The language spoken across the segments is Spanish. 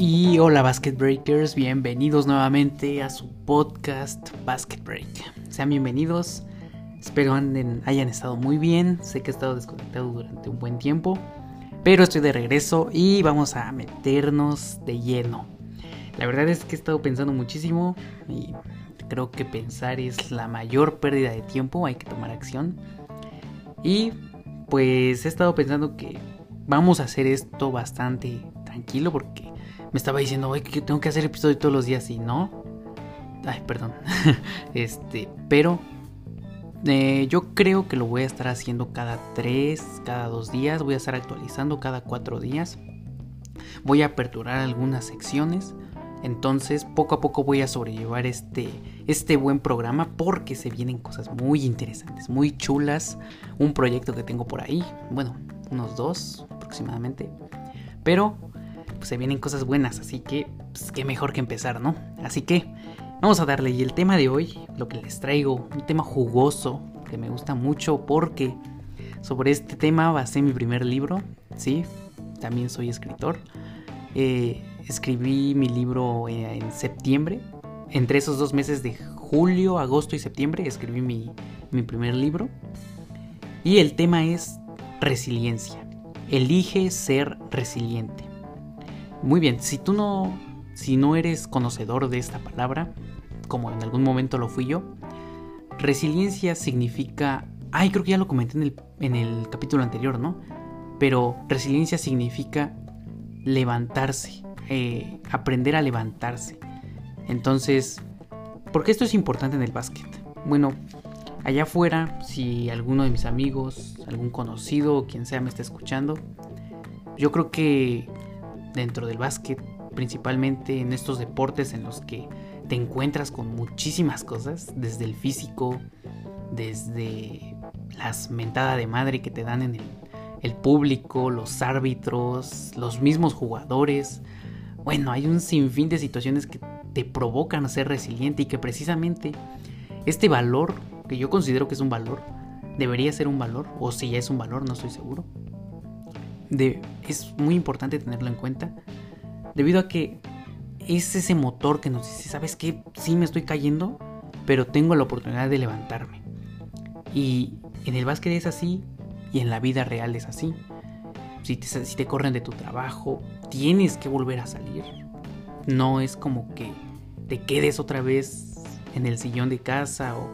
Y hola Basket Breakers, bienvenidos nuevamente a su podcast Basket Break. Sean bienvenidos, espero anden, hayan estado muy bien, sé que he estado desconectado durante un buen tiempo, pero estoy de regreso y vamos a meternos de lleno. La verdad es que he estado pensando muchísimo y creo que pensar es la mayor pérdida de tiempo, hay que tomar acción. Y pues he estado pensando que vamos a hacer esto bastante tranquilo porque me estaba diciendo, que tengo que hacer episodio todos los días y no. Ay, perdón. este, pero eh, yo creo que lo voy a estar haciendo cada tres, cada dos días. Voy a estar actualizando cada cuatro días. Voy a aperturar algunas secciones. Entonces, poco a poco voy a sobrellevar este, este buen programa porque se vienen cosas muy interesantes, muy chulas. Un proyecto que tengo por ahí, bueno, unos dos aproximadamente. Pero pues, se vienen cosas buenas, así que pues, qué mejor que empezar, ¿no? Así que vamos a darle. Y el tema de hoy, lo que les traigo, un tema jugoso que me gusta mucho porque sobre este tema ser mi primer libro, ¿sí? También soy escritor. Eh, escribí mi libro en septiembre. Entre esos dos meses de julio, agosto y septiembre escribí mi, mi primer libro. Y el tema es resiliencia. Elige ser resiliente. Muy bien, si tú no, si no eres conocedor de esta palabra, como en algún momento lo fui yo, resiliencia significa, ay, creo que ya lo comenté en el, en el capítulo anterior, ¿no? Pero resiliencia significa levantarse, eh, aprender a levantarse. Entonces, ¿por qué esto es importante en el básquet? Bueno, allá afuera, si alguno de mis amigos, algún conocido quien sea me está escuchando, yo creo que dentro del básquet, principalmente en estos deportes en los que te encuentras con muchísimas cosas, desde el físico, desde las mentadas de madre que te dan en el, público, los árbitros, los mismos jugadores. Bueno, hay un sinfín de situaciones que te provocan a ser resiliente y que precisamente este valor, que yo considero que es un valor, debería ser un valor, o si ya es un valor, no estoy seguro, es muy importante tenerlo en cuenta, debido a que es ese motor que nos dice, ¿sabes qué? Sí me estoy cayendo, pero tengo la oportunidad de levantarme. Y en el básquet es así, y en la vida real es así. Si te, si corren de tu trabajo, tienes que volver a salir. No es como que te quedes otra vez en el sillón de casa o,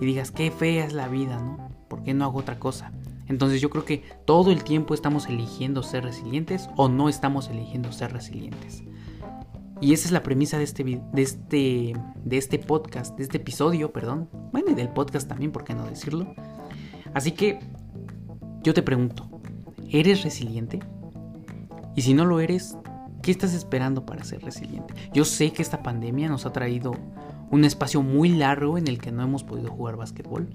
y digas, qué fea es la vida, ¿no? ¿Por qué no hago otra cosa? Entonces yo creo que todo el tiempo estamos eligiendo ser resilientes o no estamos eligiendo ser resilientes. Y esa es la premisa de este, de este, de este podcast, de este episodio, perdón. Bueno, y del podcast también, ¿por qué no decirlo? Así que yo te pregunto, ¿eres resiliente? Y si no lo eres, ¿qué estás esperando para ser resiliente? Yo sé que esta pandemia nos ha traído un espacio muy largo en el que no hemos podido jugar básquetbol.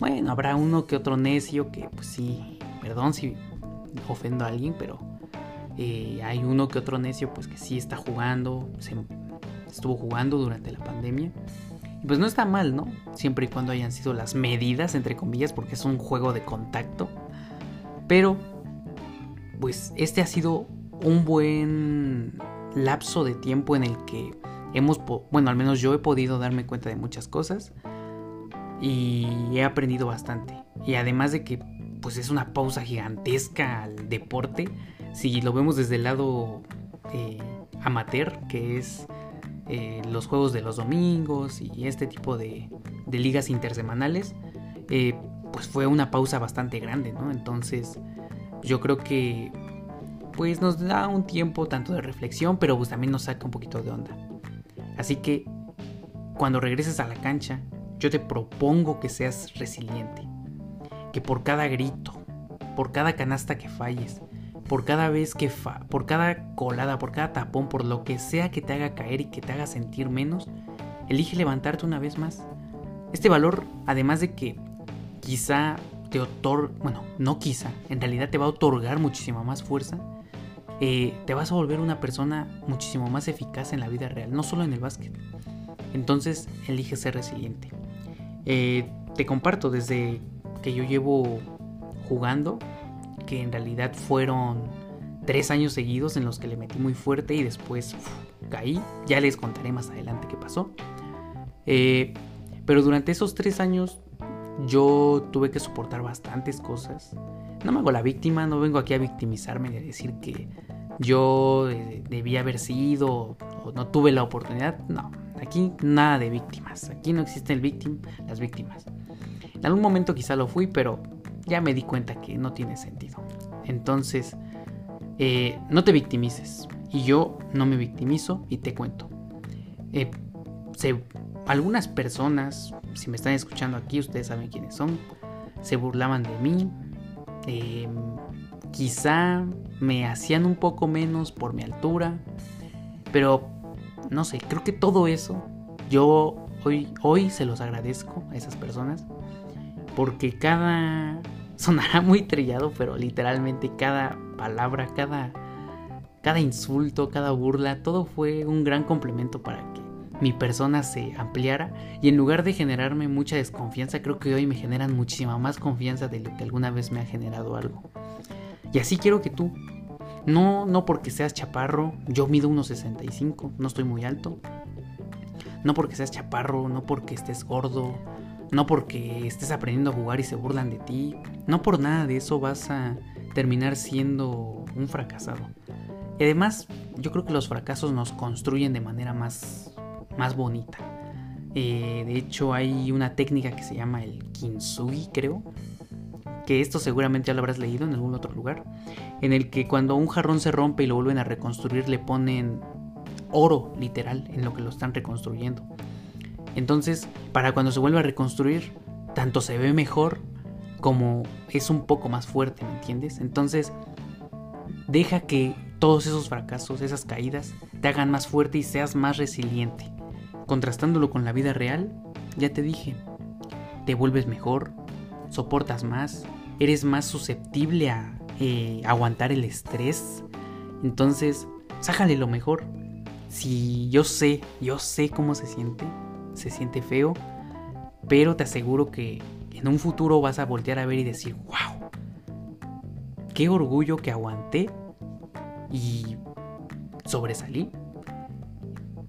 Bueno, habrá uno que otro necio que, pues sí, perdón si ofendo a alguien, pero eh, hay uno que otro necio, pues que sí está jugando, estuvo jugando durante la pandemia. Y pues no está mal, ¿no? Siempre y cuando hayan sido las medidas, entre comillas, porque es un juego de contacto. Pero, pues este ha sido un buen lapso de tiempo en el que hemos, bueno, al menos yo he podido darme cuenta de muchas cosas y he aprendido bastante. Y además de que pues es una pausa gigantesca al deporte, si lo vemos desde el lado eh, amateur, que es eh, los juegos de los domingos y este tipo de, ligas intersemanales, eh, pues fue una pausa bastante grande, ¿no? Entonces yo creo que pues nos da un tiempo tanto de reflexión, pero pues también nos saca un poquito de onda. Así que cuando regreses a la cancha, yo te propongo que seas resiliente. Que por cada grito, por cada canasta que falles, por cada vez que fa por cada colada, por cada tapón, por lo que sea que te haga caer y que te haga sentir menos, elige levantarte una vez más. Este valor, además de que quizá te otorga, bueno, no quizá, en realidad te va a otorgar muchísima más fuerza, eh, te vas a volver una persona muchísimo más eficaz en la vida real, no solo en el básquet. Entonces, elige ser resiliente. Eh, te comparto desde que yo llevo jugando, que en realidad fueron tres años seguidos en los que le metí muy fuerte y después caí. Ya les contaré más adelante qué pasó. Eh, pero durante esos tres años yo tuve que soportar bastantes cosas. No me hago la víctima, no vengo aquí a victimizarme de decir que yo eh, debía haber sido o no tuve la oportunidad. No, aquí nada de víctimas. Aquí no existen el víctima, las víctimas. En algún momento quizá lo fui, pero ya me di cuenta que no tiene sentido. Entonces, eh, no te victimices. Y yo no me victimizo y te cuento. Eh, algunas personas, si me están escuchando aquí, ustedes saben quiénes son, se burlaban de mí. Eh, quizá me hacían un poco menos por mi altura. Pero, no sé, creo que todo eso yo hoy, hoy se los agradezco a esas personas. Porque cada sonará muy trillado, pero literalmente cada palabra, cada, cada insulto, cada burla, todo fue un gran complemento para que mi persona se ampliara y en lugar de generarme mucha desconfianza, creo que hoy me generan muchísima más confianza de lo que alguna vez me ha generado algo. Y así quiero que tú, no, no porque seas chaparro, yo mido 1,65, no estoy muy alto. No porque seas chaparro, no porque estés gordo, no porque estés aprendiendo a jugar y se burlan de ti. No por nada de eso vas a terminar siendo un fracasado. Y además, yo creo que los fracasos nos construyen de manera más, más bonita. Eh, de hecho, hay una técnica que se llama el kintsugi, creo. Que esto seguramente ya lo habrás leído en algún otro lugar. En el que cuando un jarrón se rompe y lo vuelven a reconstruir, le ponen oro, literal, en lo que lo están reconstruyendo. Entonces, para cuando se vuelva a reconstruir, tanto se ve mejor como es un poco más fuerte, ¿me entiendes? Entonces, deja que todos esos fracasos, esas caídas, te hagan más fuerte y seas más resiliente. Contrastándolo con la vida real, ya te dije, te vuelves mejor, soportas más, eres más susceptible a eh, aguantar el estrés. Entonces, sájale lo mejor. Si yo sé, yo sé cómo se siente, se siente feo, pero te aseguro que en un futuro vas a voltear a ver y decir, wow, qué orgullo que aguanté y sobresalí.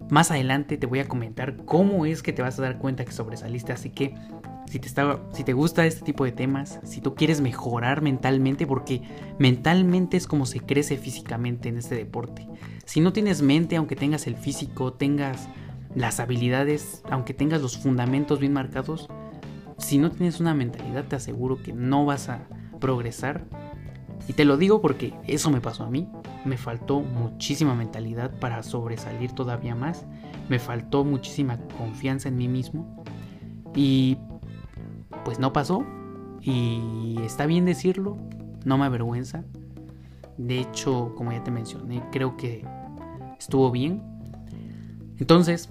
Más adelante te voy a comentar cómo es que te vas a dar cuenta que sobresaliste, así que si te, si te gusta este tipo de temas, si tú quieres mejorar mentalmente, porque mentalmente es como se crece físicamente en este deporte. Si no tienes mente, aunque tengas el físico, tengas las habilidades, aunque tengas los fundamentos bien marcados, si no tienes una mentalidad te aseguro que no vas a progresar. Y te lo digo porque eso me pasó a mí. Me faltó muchísima mentalidad para sobresalir todavía más. Me faltó muchísima confianza en mí mismo. Y pues no pasó. Y está bien decirlo. No me avergüenza. De hecho, como ya te mencioné, creo que estuvo bien. Entonces,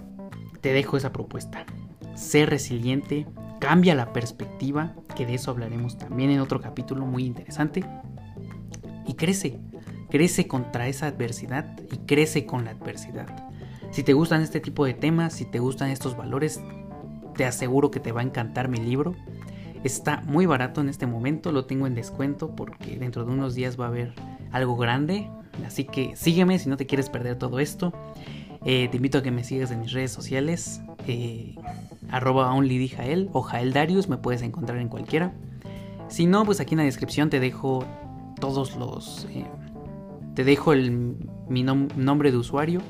te dejo esa propuesta. Sé resiliente, cambia la perspectiva, que de eso hablaremos también en otro capítulo muy interesante. Y crece, crece contra esa adversidad y crece con la adversidad. Si te gustan este tipo de temas, si te gustan estos valores, te aseguro que te va a encantar mi libro. Está muy barato en este momento, lo tengo en descuento porque dentro de unos días va a haber algo grande. Así que sígueme si no te quieres perder todo esto. Eh, te invito a que me sigas en mis redes sociales, eh, arroba onlydijael o Jael Darius, me puedes encontrar en cualquiera. Si no, pues aquí en la descripción te dejo todos los... Eh, te dejo el, mi nombre de usuario.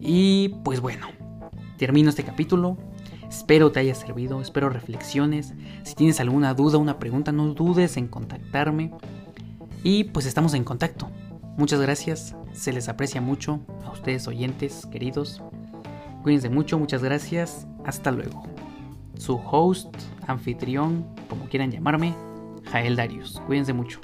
Y pues bueno, termino este capítulo. Espero te haya servido, espero reflexiones. Si tienes alguna duda, una pregunta, no dudes en contactarme. Y pues estamos en contacto. Muchas gracias, se les aprecia mucho a ustedes oyentes queridos. Cuídense mucho, muchas gracias, hasta luego. Su host, anfitrión, como quieran llamarme, Jael Darius. Cuídense mucho.